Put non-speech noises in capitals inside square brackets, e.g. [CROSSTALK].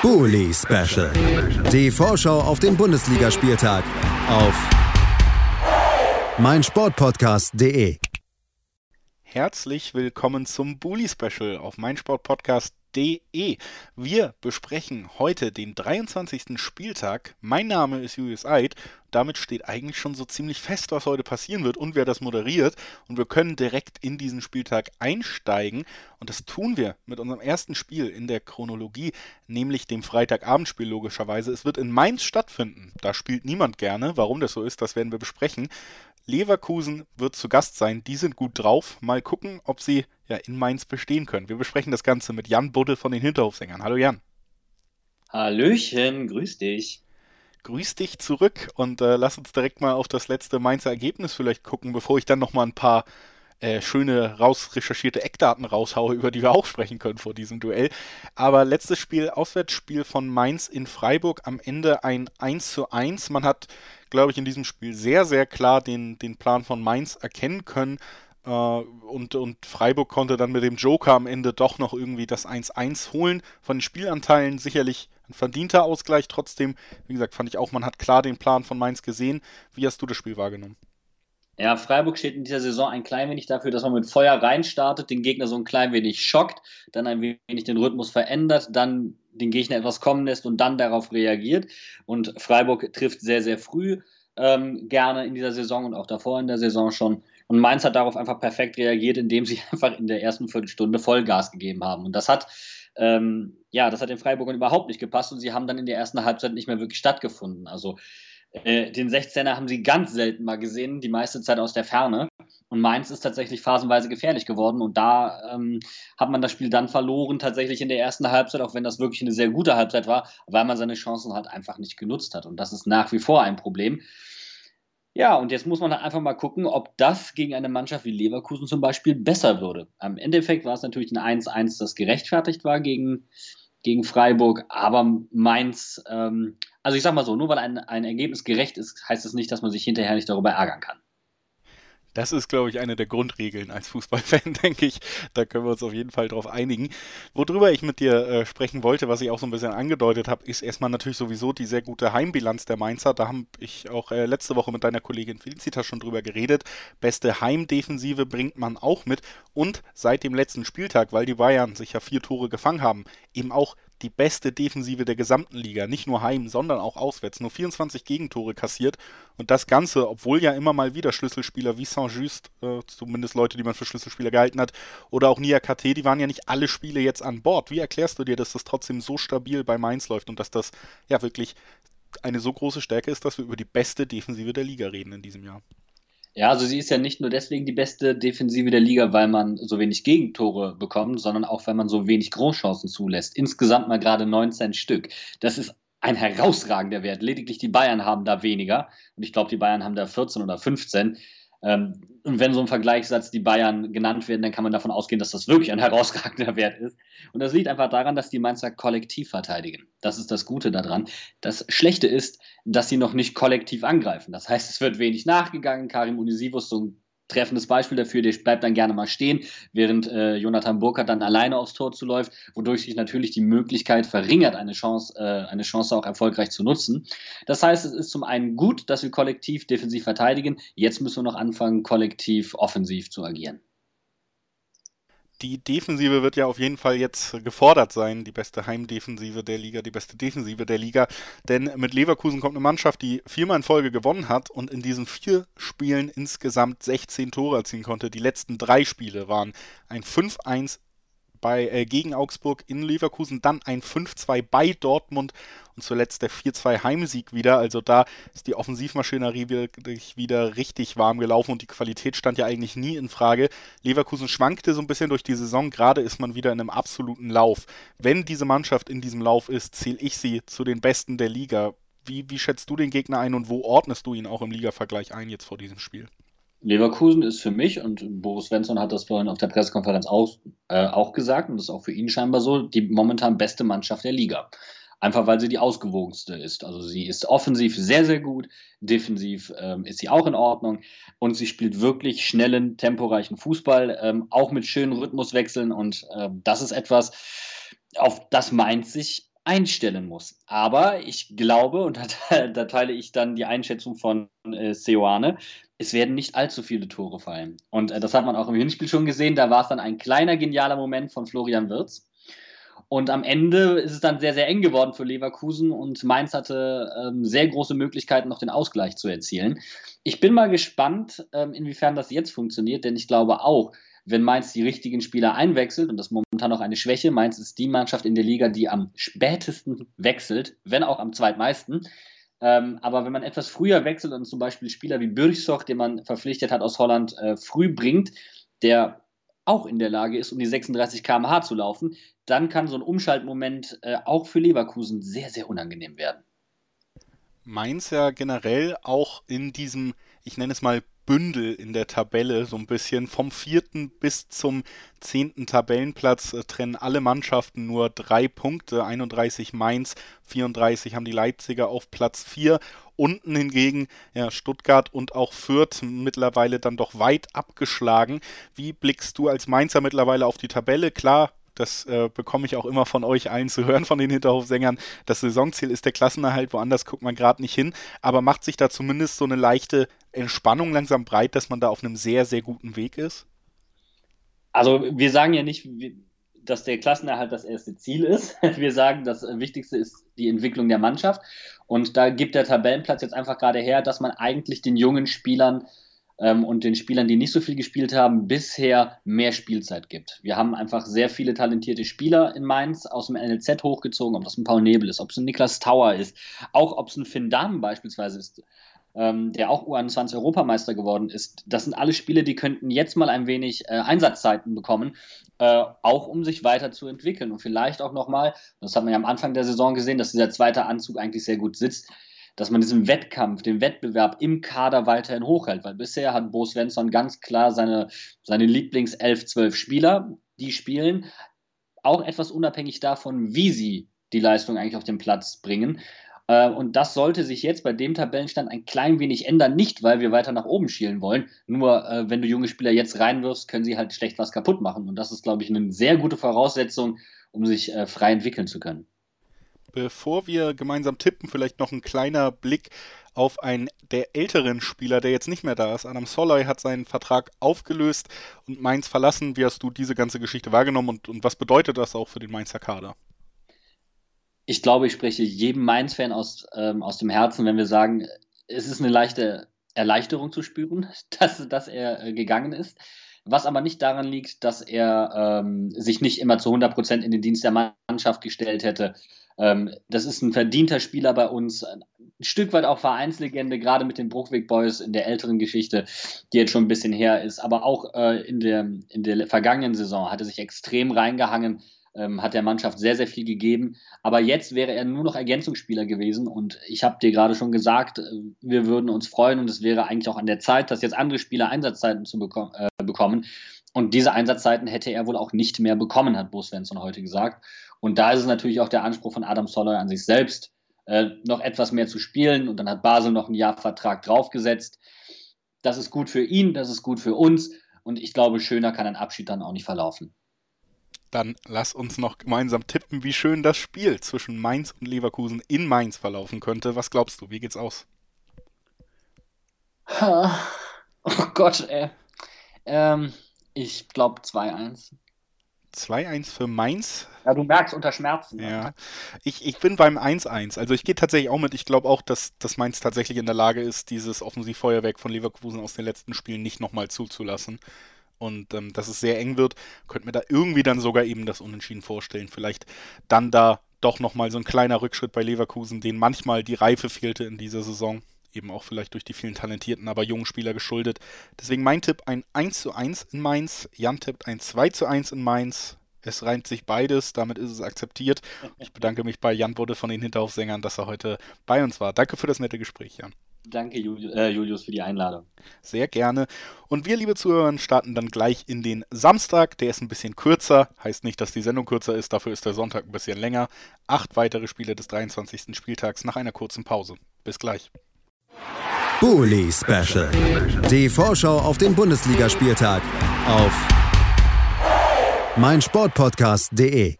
Bully Special. Die Vorschau auf den Bundesligaspieltag auf meinsportpodcast.de. Herzlich willkommen zum Bully Special auf meinsportpodcast.de. Wir besprechen heute den 23. Spieltag. Mein Name ist Julius Eid damit steht eigentlich schon so ziemlich fest, was heute passieren wird und wer das moderiert. Und wir können direkt in diesen Spieltag einsteigen. Und das tun wir mit unserem ersten Spiel in der Chronologie, nämlich dem Freitagabendspiel logischerweise. Es wird in Mainz stattfinden. Da spielt niemand gerne. Warum das so ist, das werden wir besprechen. Leverkusen wird zu Gast sein. Die sind gut drauf. Mal gucken, ob sie ja in Mainz bestehen können. Wir besprechen das Ganze mit Jan Buddel von den Hinterhofsängern. Hallo Jan. Hallöchen, grüß dich grüß dich zurück und äh, lass uns direkt mal auf das letzte Mainzer Ergebnis vielleicht gucken, bevor ich dann nochmal ein paar äh, schöne rausrecherchierte Eckdaten raushaue, über die wir auch sprechen können vor diesem Duell. Aber letztes Spiel, Auswärtsspiel von Mainz in Freiburg, am Ende ein 1 zu 1. Man hat, glaube ich, in diesem Spiel sehr, sehr klar den, den Plan von Mainz erkennen können. Äh, und, und Freiburg konnte dann mit dem Joker am Ende doch noch irgendwie das 1-1 holen. Von den Spielanteilen sicherlich ein verdienter Ausgleich. Trotzdem, wie gesagt, fand ich auch, man hat klar den Plan von Mainz gesehen. Wie hast du das Spiel wahrgenommen? Ja, Freiburg steht in dieser Saison ein klein wenig dafür, dass man mit Feuer reinstartet, den Gegner so ein klein wenig schockt, dann ein wenig den Rhythmus verändert, dann den Gegner etwas kommen lässt und dann darauf reagiert. Und Freiburg trifft sehr, sehr früh ähm, gerne in dieser Saison und auch davor in der Saison schon. Und Mainz hat darauf einfach perfekt reagiert, indem sie [LAUGHS] einfach in der ersten Viertelstunde Vollgas gegeben haben. Und das hat ähm, ja, das hat den Freiburgern überhaupt nicht gepasst und sie haben dann in der ersten Halbzeit nicht mehr wirklich stattgefunden. Also äh, den 16er haben sie ganz selten mal gesehen, die meiste Zeit aus der Ferne. Und Mainz ist tatsächlich phasenweise gefährlich geworden. Und da ähm, hat man das Spiel dann verloren, tatsächlich in der ersten Halbzeit, auch wenn das wirklich eine sehr gute Halbzeit war, weil man seine Chancen halt einfach nicht genutzt hat. Und das ist nach wie vor ein Problem. Ja, und jetzt muss man einfach mal gucken, ob das gegen eine Mannschaft wie Leverkusen zum Beispiel besser würde. Am Endeffekt war es natürlich ein 1-1, das gerechtfertigt war gegen, gegen Freiburg, aber Mainz, ähm, also ich sag mal so, nur weil ein, ein Ergebnis gerecht ist, heißt es das nicht, dass man sich hinterher nicht darüber ärgern kann. Das ist, glaube ich, eine der Grundregeln als Fußballfan, [LAUGHS] denke ich. Da können wir uns auf jeden Fall drauf einigen. Worüber ich mit dir äh, sprechen wollte, was ich auch so ein bisschen angedeutet habe, ist erstmal natürlich sowieso die sehr gute Heimbilanz der Mainzer. Da habe ich auch äh, letzte Woche mit deiner Kollegin Felicita schon drüber geredet. Beste Heimdefensive bringt man auch mit. Und seit dem letzten Spieltag, weil die Bayern sich ja vier Tore gefangen haben, eben auch die beste Defensive der gesamten Liga. Nicht nur heim, sondern auch auswärts. Nur 24 Gegentore kassiert. Und das Ganze, obwohl ja immer mal wieder Schlüsselspieler wie Saint-Just, äh, zumindest Leute, die man für Schlüsselspieler gehalten hat, oder auch Nia KT, die waren ja nicht alle Spiele jetzt an Bord. Wie erklärst du dir, dass das trotzdem so stabil bei Mainz läuft und dass das ja wirklich eine so große Stärke ist, dass wir über die beste Defensive der Liga reden in diesem Jahr? Ja, also sie ist ja nicht nur deswegen die beste Defensive der Liga, weil man so wenig Gegentore bekommt, sondern auch, weil man so wenig Großchancen zulässt. Insgesamt mal gerade 19 Stück. Das ist ein herausragender Wert. Lediglich die Bayern haben da weniger. Und ich glaube, die Bayern haben da 14 oder 15. Ähm, und wenn so im Vergleichssatz die Bayern genannt werden, dann kann man davon ausgehen, dass das wirklich ein [LAUGHS] herausragender Wert ist. Und das liegt einfach daran, dass die Mainzer kollektiv verteidigen. Das ist das Gute daran. Das Schlechte ist, dass sie noch nicht kollektiv angreifen. Das heißt, es wird wenig nachgegangen. Karim Unisivus, so ein treffendes Beispiel dafür, der bleibt dann gerne mal stehen, während äh, Jonathan Burkhardt dann alleine aufs Tor zuläuft, wodurch sich natürlich die Möglichkeit verringert, eine Chance, äh, eine Chance auch erfolgreich zu nutzen. Das heißt, es ist zum einen gut, dass wir kollektiv defensiv verteidigen. Jetzt müssen wir noch anfangen, kollektiv offensiv zu agieren die Defensive wird ja auf jeden Fall jetzt gefordert sein, die beste Heimdefensive der Liga, die beste Defensive der Liga. Denn mit Leverkusen kommt eine Mannschaft, die viermal in Folge gewonnen hat und in diesen vier Spielen insgesamt 16 Tore erzielen konnte. Die letzten drei Spiele waren ein 5-1 bei, äh, gegen Augsburg in Leverkusen, dann ein 5-2 bei Dortmund und zuletzt der 4-2 Heimsieg wieder. Also da ist die Offensivmaschinerie wirklich wieder richtig warm gelaufen und die Qualität stand ja eigentlich nie in Frage. Leverkusen schwankte so ein bisschen durch die Saison, gerade ist man wieder in einem absoluten Lauf. Wenn diese Mannschaft in diesem Lauf ist, zähle ich sie zu den Besten der Liga. Wie, wie schätzt du den Gegner ein und wo ordnest du ihn auch im Ligavergleich ein jetzt vor diesem Spiel? Leverkusen ist für mich, und Boris Svensson hat das vorhin auf der Pressekonferenz auch, äh, auch gesagt, und das ist auch für ihn scheinbar so, die momentan beste Mannschaft der Liga. Einfach weil sie die ausgewogenste ist. Also sie ist offensiv sehr, sehr gut, defensiv ähm, ist sie auch in Ordnung und sie spielt wirklich schnellen, temporeichen Fußball, ähm, auch mit schönen Rhythmuswechseln und äh, das ist etwas, auf das Mainz sich einstellen muss. Aber ich glaube, und [LAUGHS] da, teile ich dann die Einschätzung von äh, Seoane, es werden nicht allzu viele Tore fallen. Und äh, das hat man auch im Hinspiel schon gesehen. Da war es dann ein kleiner, genialer Moment von Florian Wirz. Und am Ende ist es dann sehr, sehr eng geworden für Leverkusen und Mainz hatte ähm, sehr große Möglichkeiten, noch den Ausgleich zu erzielen. Ich bin mal gespannt, ähm, inwiefern das jetzt funktioniert, denn ich glaube auch, wenn Mainz die richtigen Spieler einwechselt, und das ist momentan noch eine Schwäche, Mainz ist die Mannschaft in der Liga, die am spätesten wechselt, wenn auch am zweitmeisten. Ähm, aber wenn man etwas früher wechselt und zum Beispiel Spieler wie Bürchsoch, den man verpflichtet hat aus Holland, äh, früh bringt, der auch in der Lage ist, um die 36 km/h zu laufen, dann kann so ein Umschaltmoment äh, auch für Leverkusen sehr, sehr unangenehm werden. Mainz ja generell auch in diesem, ich nenne es mal Bündel in der Tabelle so ein bisschen. Vom vierten bis zum zehnten Tabellenplatz äh, trennen alle Mannschaften nur drei Punkte. 31 Mainz, 34 haben die Leipziger auf Platz 4. Unten hingegen ja, Stuttgart und auch Fürth mittlerweile dann doch weit abgeschlagen. Wie blickst du als Mainzer mittlerweile auf die Tabelle? Klar, das äh, bekomme ich auch immer von euch allen zu hören, von den Hinterhofsängern. Das Saisonziel ist der Klassenerhalt, woanders guckt man gerade nicht hin, aber macht sich da zumindest so eine leichte Entspannung langsam breit, dass man da auf einem sehr, sehr guten Weg ist? Also wir sagen ja nicht, dass der Klassenerhalt das erste Ziel ist. [LAUGHS] Wir sagen, das Wichtigste ist die Entwicklung der Mannschaft. Und da gibt der Tabellenplatz jetzt einfach gerade her, dass man eigentlich den jungen Spielern ähm, und den Spielern, die nicht so viel gespielt haben, bisher mehr Spielzeit gibt. Wir haben einfach sehr viele talentierte Spieler in Mainz aus dem NLZ hochgezogen, ob das ein Paul Nebel ist, ob es ein Niklas Tauer ist, auch ob es ein Finn Dahmen beispielsweise ist. Ähm, der auch U21 Europameister geworden ist. Das sind alle Spiele, die könnten jetzt mal ein wenig äh, Einsatzzeiten bekommen, äh, auch um sich weiterzuentwickeln und vielleicht auch nochmal, das hat man ja am Anfang der Saison gesehen, dass dieser zweite Anzug eigentlich sehr gut sitzt, dass man diesen Wettkampf, den Wettbewerb im Kader weiterhin hochhält. Weil bisher hat Bo Svensson ganz klar seine, seine Lieblings 11, 12 Spieler, die spielen, auch etwas unabhängig davon, wie sie die Leistung eigentlich auf den Platz bringen. Äh, und das sollte sich jetzt bei dem Tabellenstand ein klein wenig ändern. Nicht, weil wir weiter nach oben schielen wollen. Nur, äh, wenn du junge Spieler jetzt reinwirfst, können sie halt schlecht was kaputt machen. Und das ist, glaube ich, eine sehr gute Voraussetzung, um sich äh, frei entwickeln zu können. Bevor wir gemeinsam tippen, vielleicht noch ein kleiner Blick auf einen der älteren Spieler, der jetzt nicht mehr da ist. Adam Soloy hat seinen Vertrag aufgelöst und Mainz verlassen. Wie hast du diese ganze Geschichte wahrgenommen und, und was bedeutet das auch für den Mainzer Kader? Ich glaube, ich spreche jedem Mainz-Fan aus, ähm, aus dem Herzen, wenn wir sagen, es ist eine leichte Erleichterung zu spüren, [LAUGHS] dass, dass er äh, gegangen ist was aber nicht daran liegt, dass er ähm, sich nicht immer zu 100 Prozent in den Dienst der Mannschaft gestellt hätte, ähm, das ist ein verdienter Spieler bei uns, ein Stück weit auch Vereinslegende, gerade mit den Bruchweg Boys in der älteren Geschichte, die jetzt schon ein bisschen her ist, aber auch äh, in, der, in der vergangenen Saison hat er sich extrem reingehangen, ähm, hat der Mannschaft sehr, sehr viel gegeben. Aber jetzt wäre er nur noch Ergänzungsspieler gewesen. Und ich habe dir gerade schon gesagt, äh, wir würden uns freuen und es wäre eigentlich auch an der Zeit, dass jetzt andere Spieler Einsatzzeiten zu beko äh, bekommen. Und diese Einsatzzeiten hätte er wohl auch nicht mehr bekommen, hat Bo Svensson heute gesagt. Und da ist es natürlich auch der Anspruch von Adam Soloy an sich selbst, äh, noch etwas mehr zu spielen. Und dann hat Basel noch einen Jahrvertrag draufgesetzt. Das ist gut für ihn, das ist gut für uns. Und ich glaube, schöner kann ein Abschied dann auch nicht verlaufen. Dann lass uns noch gemeinsam tippen, wie schön das Spiel zwischen Mainz und Leverkusen in Mainz verlaufen könnte. Was glaubst du? Wie geht's aus? Oh Gott, ey. Ähm, ich glaube 2-1. 2-1 für Mainz. Ja, du merkst unter Schmerzen. Ja. Ich, ich bin beim 1-1. Also ich gehe tatsächlich auch mit. Ich glaube auch, dass, dass Mainz tatsächlich in der Lage ist, dieses Offensivfeuerwerk von Leverkusen aus den letzten Spielen nicht nochmal zuzulassen. Und ähm, dass es sehr eng wird, könnte mir da irgendwie dann sogar eben das Unentschieden vorstellen. Vielleicht dann da doch nochmal so ein kleiner Rückschritt bei Leverkusen, den manchmal die Reife fehlte in dieser Saison eben auch vielleicht durch die vielen talentierten, aber jungen Spieler geschuldet. Deswegen mein Tipp ein 1 zu 1 in Mainz. Jan tippt ein 2 zu 1 in Mainz. Es reimt sich beides, damit ist es akzeptiert. Ich bedanke mich bei Jan Budde von den Hinterhofsängern, dass er heute bei uns war. Danke für das nette Gespräch, Jan. Danke, äh, Julius, für die Einladung. Sehr gerne. Und wir, liebe Zuhörer, starten dann gleich in den Samstag. Der ist ein bisschen kürzer. Heißt nicht, dass die Sendung kürzer ist. Dafür ist der Sonntag ein bisschen länger. Acht weitere Spiele des 23. Spieltags nach einer kurzen Pause. Bis gleich. Bully Special. Die Vorschau auf den Bundesligaspieltag auf meinsportpodcast.de.